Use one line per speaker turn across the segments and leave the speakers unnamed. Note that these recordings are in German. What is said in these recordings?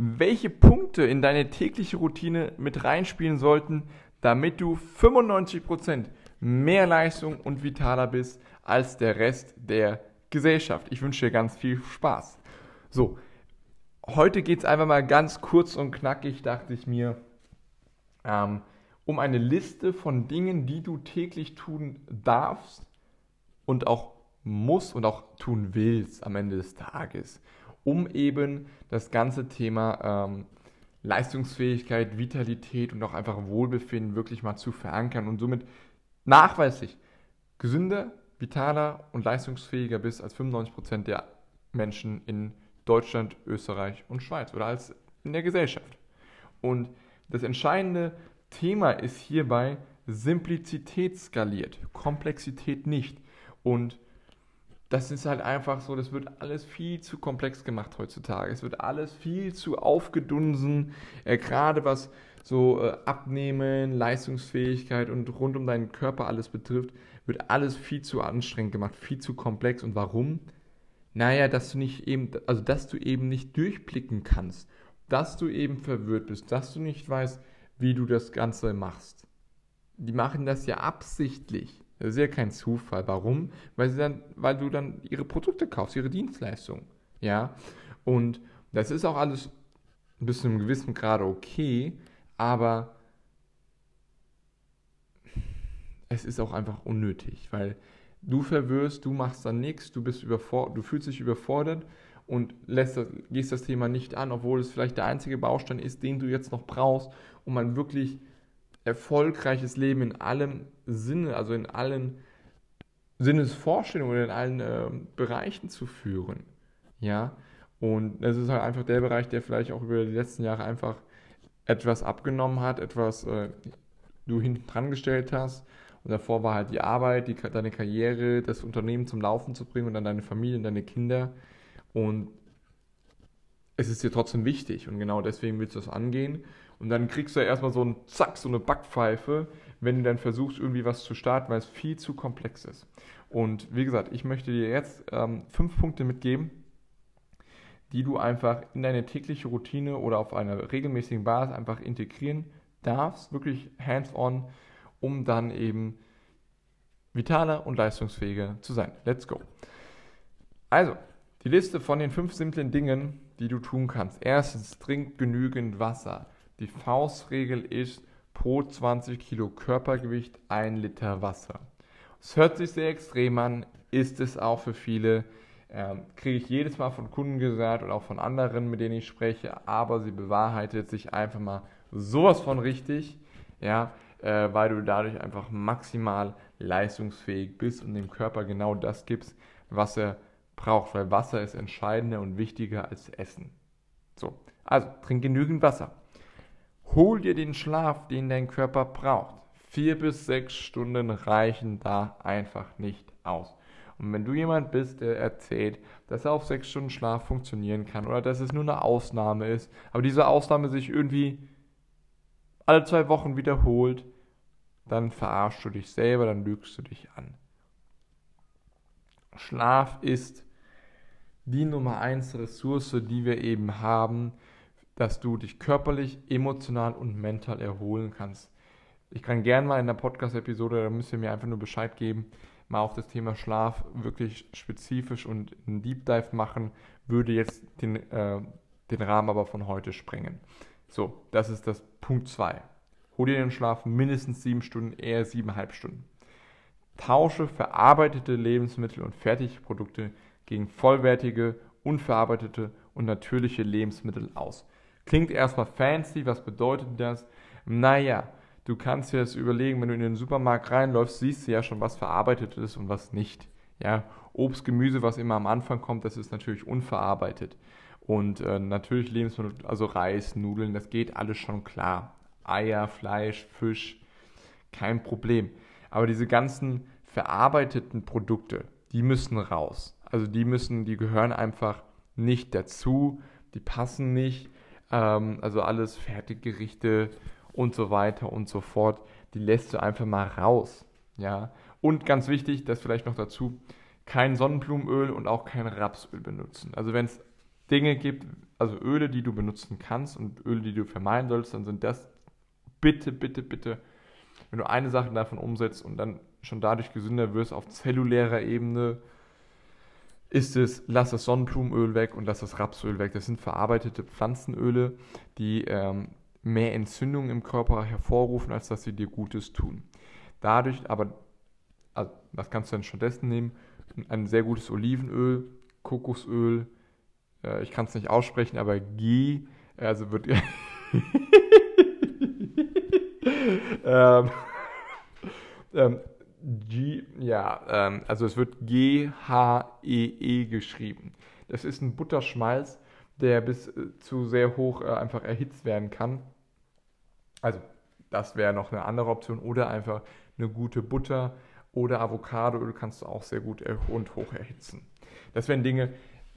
welche Punkte in deine tägliche Routine mit reinspielen sollten, damit du 95% mehr Leistung und vitaler bist als der Rest der Gesellschaft. Ich wünsche dir ganz viel Spaß. So, heute geht es einfach mal ganz kurz und knackig, dachte ich mir, ähm, um eine Liste von Dingen, die du täglich tun darfst und auch musst und auch tun willst am Ende des Tages, um eben das ganze Thema ähm, Leistungsfähigkeit, Vitalität und auch einfach Wohlbefinden wirklich mal zu verankern und somit nachweislich gesünder, vitaler und leistungsfähiger bist als 95% der Menschen in Deutschland, Österreich und Schweiz oder als in der Gesellschaft. Und das Entscheidende Thema ist hierbei Simplizität skaliert, Komplexität nicht. Und das ist halt einfach so, das wird alles viel zu komplex gemacht heutzutage. Es wird alles viel zu aufgedunsen, äh, gerade was so äh, Abnehmen, Leistungsfähigkeit und rund um deinen Körper alles betrifft, wird alles viel zu anstrengend gemacht, viel zu komplex. Und warum? Naja, dass du nicht eben, also dass du eben nicht durchblicken kannst, dass du eben verwirrt bist, dass du nicht weißt, wie du das Ganze machst. Die machen das ja absichtlich. Das ist ja kein Zufall. Warum? Weil, sie dann, weil du dann ihre Produkte kaufst, ihre Dienstleistungen. Ja. Und das ist auch alles bis zu einem gewissen Grad okay, aber es ist auch einfach unnötig, weil du verwirrst, du machst dann nichts, du bist überfordert, du fühlst dich überfordert und lässt das, gehst das Thema nicht an, obwohl es vielleicht der einzige Baustein ist, den du jetzt noch brauchst, um ein wirklich erfolgreiches Leben in allem Sinne, also in allen Sinnesvorstellungen oder in allen äh, Bereichen zu führen. Ja, und das ist halt einfach der Bereich, der vielleicht auch über die letzten Jahre einfach etwas abgenommen hat, etwas äh, du hinten dran gestellt hast. Und davor war halt die Arbeit, die, deine Karriere, das Unternehmen zum Laufen zu bringen und dann deine Familie und deine Kinder. Und es ist dir trotzdem wichtig und genau deswegen willst du das angehen. Und dann kriegst du ja erstmal so ein Zack, so eine Backpfeife, wenn du dann versuchst, irgendwie was zu starten, weil es viel zu komplex ist. Und wie gesagt, ich möchte dir jetzt ähm, fünf Punkte mitgeben, die du einfach in deine tägliche Routine oder auf einer regelmäßigen Basis einfach integrieren darfst, wirklich hands-on, um dann eben vitaler und leistungsfähiger zu sein. Let's go. Also, die Liste von den fünf simplen Dingen, die du tun kannst. Erstens, trink genügend Wasser. Die Faustregel ist pro 20 Kilo Körpergewicht ein Liter Wasser. Es hört sich sehr extrem an, ist es auch für viele. Ähm, Kriege ich jedes Mal von Kunden gesagt und auch von anderen, mit denen ich spreche, aber sie bewahrheitet sich einfach mal sowas von richtig, ja, äh, weil du dadurch einfach maximal leistungsfähig bist und dem Körper genau das gibst, was er braucht, weil Wasser ist entscheidender und wichtiger als Essen. So, also trink genügend Wasser. Hol dir den Schlaf, den dein Körper braucht. Vier bis sechs Stunden reichen da einfach nicht aus. Und wenn du jemand bist, der erzählt, dass er auf sechs Stunden Schlaf funktionieren kann oder dass es nur eine Ausnahme ist, aber diese Ausnahme sich irgendwie alle zwei Wochen wiederholt, dann verarschst du dich selber, dann lügst du dich an. Schlaf ist die Nummer eins Ressource, die wir eben haben, dass du dich körperlich, emotional und mental erholen kannst. Ich kann gerne mal in der Podcast-Episode, da müsst ihr mir einfach nur Bescheid geben, mal auf das Thema Schlaf wirklich spezifisch und einen Deep Dive machen, würde jetzt den, äh, den Rahmen aber von heute sprengen. So, das ist das Punkt 2. Hol dir den Schlaf mindestens sieben Stunden, eher siebeneinhalb Stunden. Tausche verarbeitete Lebensmittel und Fertigprodukte gegen vollwertige, unverarbeitete und natürliche Lebensmittel aus. Klingt erstmal fancy, was bedeutet das? Naja, du kannst dir das überlegen, wenn du in den Supermarkt reinläufst, siehst du ja schon, was verarbeitet ist und was nicht. Ja, Obst, Gemüse, was immer am Anfang kommt, das ist natürlich unverarbeitet. Und äh, natürlich Lebensmittel, also Reis, Nudeln, das geht alles schon klar. Eier, Fleisch, Fisch, kein Problem. Aber diese ganzen verarbeiteten Produkte, die müssen raus. Also die müssen, die gehören einfach nicht dazu, die passen nicht. Ähm, also alles Fertiggerichte und so weiter und so fort, die lässt du einfach mal raus. Ja. Und ganz wichtig, das vielleicht noch dazu, kein Sonnenblumenöl und auch kein Rapsöl benutzen. Also wenn es Dinge gibt, also Öle, die du benutzen kannst und Öle, die du vermeiden sollst, dann sind das bitte, bitte, bitte, wenn du eine Sache davon umsetzt und dann schon dadurch gesünder wirst auf zellulärer Ebene, ist es, lass das Sonnenblumenöl weg und lass das Rapsöl weg. Das sind verarbeitete Pflanzenöle, die ähm, mehr Entzündungen im Körper hervorrufen, als dass sie dir Gutes tun. Dadurch aber, also, was kannst du denn stattdessen nehmen? Ein sehr gutes Olivenöl, Kokosöl, äh, ich kann es nicht aussprechen, aber G, also wird. ähm, ähm, G, ja, ähm, also es wird G-H-E-E -E geschrieben. Das ist ein Butterschmalz, der bis äh, zu sehr hoch äh, einfach erhitzt werden kann. Also, das wäre noch eine andere Option. Oder einfach eine gute Butter oder Avocadoöl kannst du auch sehr gut und hoch erhitzen. Das wären Dinge,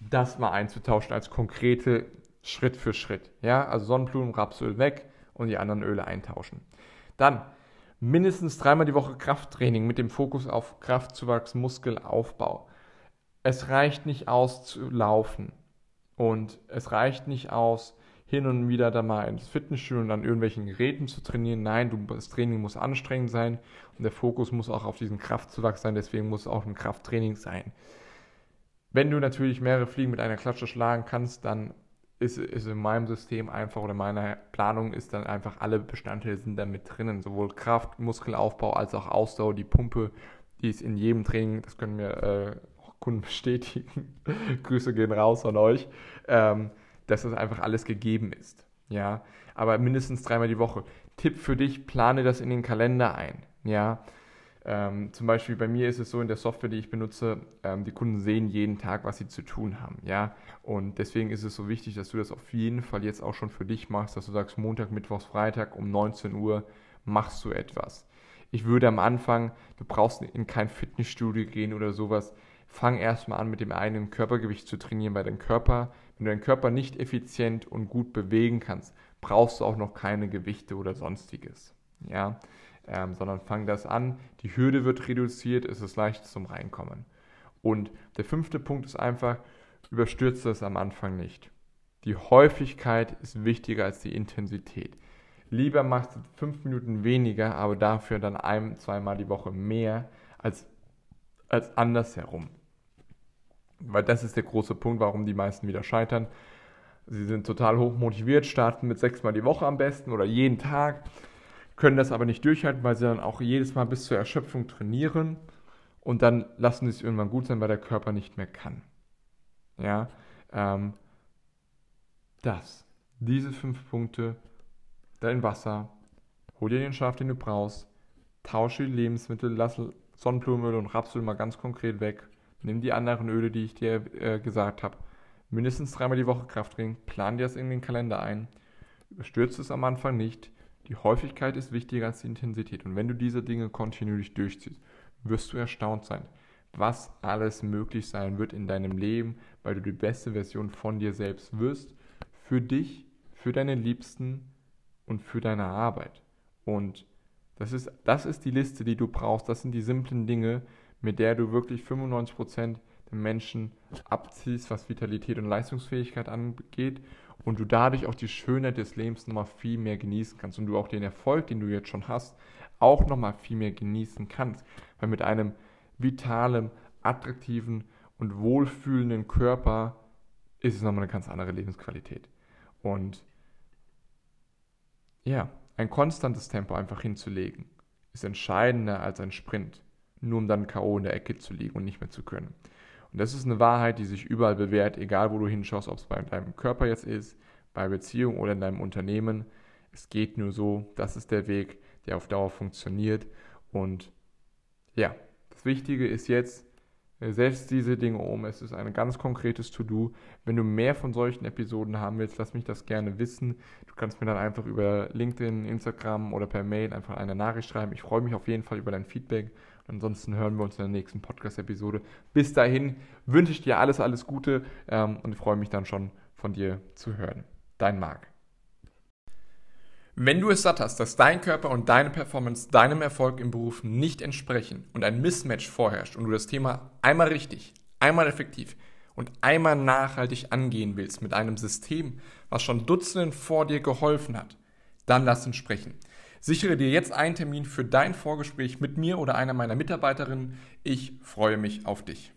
das mal einzutauschen als konkrete Schritt für Schritt. Ja, also Sonnenblumen, Rapsöl weg und die anderen Öle eintauschen. Dann mindestens dreimal die Woche Krafttraining mit dem Fokus auf Kraftzuwachs, Muskelaufbau. Es reicht nicht aus zu laufen und es reicht nicht aus, hin und wieder da mal ins Fitnessstudio und an irgendwelchen Geräten zu trainieren. Nein, du, das Training muss anstrengend sein und der Fokus muss auch auf diesen Kraftzuwachs sein, deswegen muss es auch ein Krafttraining sein. Wenn du natürlich mehrere Fliegen mit einer Klatsche schlagen kannst, dann ist, ist in meinem System einfach oder meiner Planung ist dann einfach alle Bestandteile sind da mit drinnen. Sowohl Kraft, Muskelaufbau als auch Ausdauer, die Pumpe, die ist in jedem Training, das können mir äh, Kunden bestätigen. Grüße gehen raus an euch, ähm, dass das einfach alles gegeben ist. Ja, aber mindestens dreimal die Woche. Tipp für dich, plane das in den Kalender ein. Ja, ähm, zum Beispiel bei mir ist es so in der Software, die ich benutze, ähm, die Kunden sehen jeden Tag, was sie zu tun haben. Ja? Und deswegen ist es so wichtig, dass du das auf jeden Fall jetzt auch schon für dich machst, dass du sagst, Montag, Mittwochs, Freitag um 19 Uhr machst du etwas. Ich würde am Anfang, du brauchst in kein Fitnessstudio gehen oder sowas, fang erstmal an mit dem eigenen Körpergewicht zu trainieren, weil dein Körper, wenn du deinen Körper nicht effizient und gut bewegen kannst, brauchst du auch noch keine Gewichte oder sonstiges. Ja, ähm, sondern fang das an. Die Hürde wird reduziert, es ist leicht zum Reinkommen. Und der fünfte Punkt ist einfach, überstürze es am Anfang nicht. Die Häufigkeit ist wichtiger als die Intensität. Lieber machst du fünf Minuten weniger, aber dafür dann ein, zweimal die Woche mehr als, als andersherum. Weil das ist der große Punkt, warum die meisten wieder scheitern. Sie sind total hoch motiviert, starten mit sechsmal die Woche am besten oder jeden Tag können das aber nicht durchhalten, weil sie dann auch jedes Mal bis zur Erschöpfung trainieren und dann lassen sie es irgendwann gut sein, weil der Körper nicht mehr kann. Ja, ähm, das, diese fünf Punkte, dein Wasser, hol dir den Schlaf, den du brauchst, tausche die Lebensmittel, lass Sonnenblumenöl und Rapsöl mal ganz konkret weg, nimm die anderen Öle, die ich dir äh, gesagt habe, mindestens dreimal die Woche Krafttraining, plan dir das in den Kalender ein, überstürze es am Anfang nicht, die Häufigkeit ist wichtiger als die Intensität. Und wenn du diese Dinge kontinuierlich durchziehst, wirst du erstaunt sein, was alles möglich sein wird in deinem Leben, weil du die beste Version von dir selbst wirst, für dich, für deine Liebsten und für deine Arbeit. Und das ist, das ist die Liste, die du brauchst. Das sind die simplen Dinge, mit der du wirklich 95% der Menschen abziehst, was Vitalität und Leistungsfähigkeit angeht und du dadurch auch die Schönheit des Lebens nochmal viel mehr genießen kannst und du auch den Erfolg, den du jetzt schon hast, auch nochmal viel mehr genießen kannst. Weil mit einem vitalen, attraktiven und wohlfühlenden Körper ist es nochmal eine ganz andere Lebensqualität. Und ja, ein konstantes Tempo einfach hinzulegen, ist entscheidender als ein Sprint, nur um dann K.O. in der Ecke zu liegen und nicht mehr zu können. Und das ist eine Wahrheit, die sich überall bewährt, egal wo du hinschaust, ob es bei deinem Körper jetzt ist, bei Beziehungen oder in deinem Unternehmen. Es geht nur so, das ist der Weg, der auf Dauer funktioniert. Und ja, das Wichtige ist jetzt, Setz diese Dinge um. Es ist ein ganz konkretes To-Do. Wenn du mehr von solchen Episoden haben willst, lass mich das gerne wissen. Du kannst mir dann einfach über LinkedIn, Instagram oder per Mail einfach eine Nachricht schreiben. Ich freue mich auf jeden Fall über dein Feedback. Ansonsten hören wir uns in der nächsten Podcast-Episode. Bis dahin wünsche ich dir alles, alles Gute ähm, und freue mich dann schon von dir zu hören. Dein Marc. Wenn du es satt hast, dass dein Körper und deine Performance deinem Erfolg im Beruf nicht entsprechen und ein Mismatch vorherrscht und du das Thema einmal richtig, einmal effektiv und einmal nachhaltig angehen willst mit einem System, was schon Dutzenden vor dir geholfen hat, dann lass uns sprechen. Sichere dir jetzt einen Termin für dein Vorgespräch mit mir oder einer meiner Mitarbeiterinnen. Ich freue mich auf dich.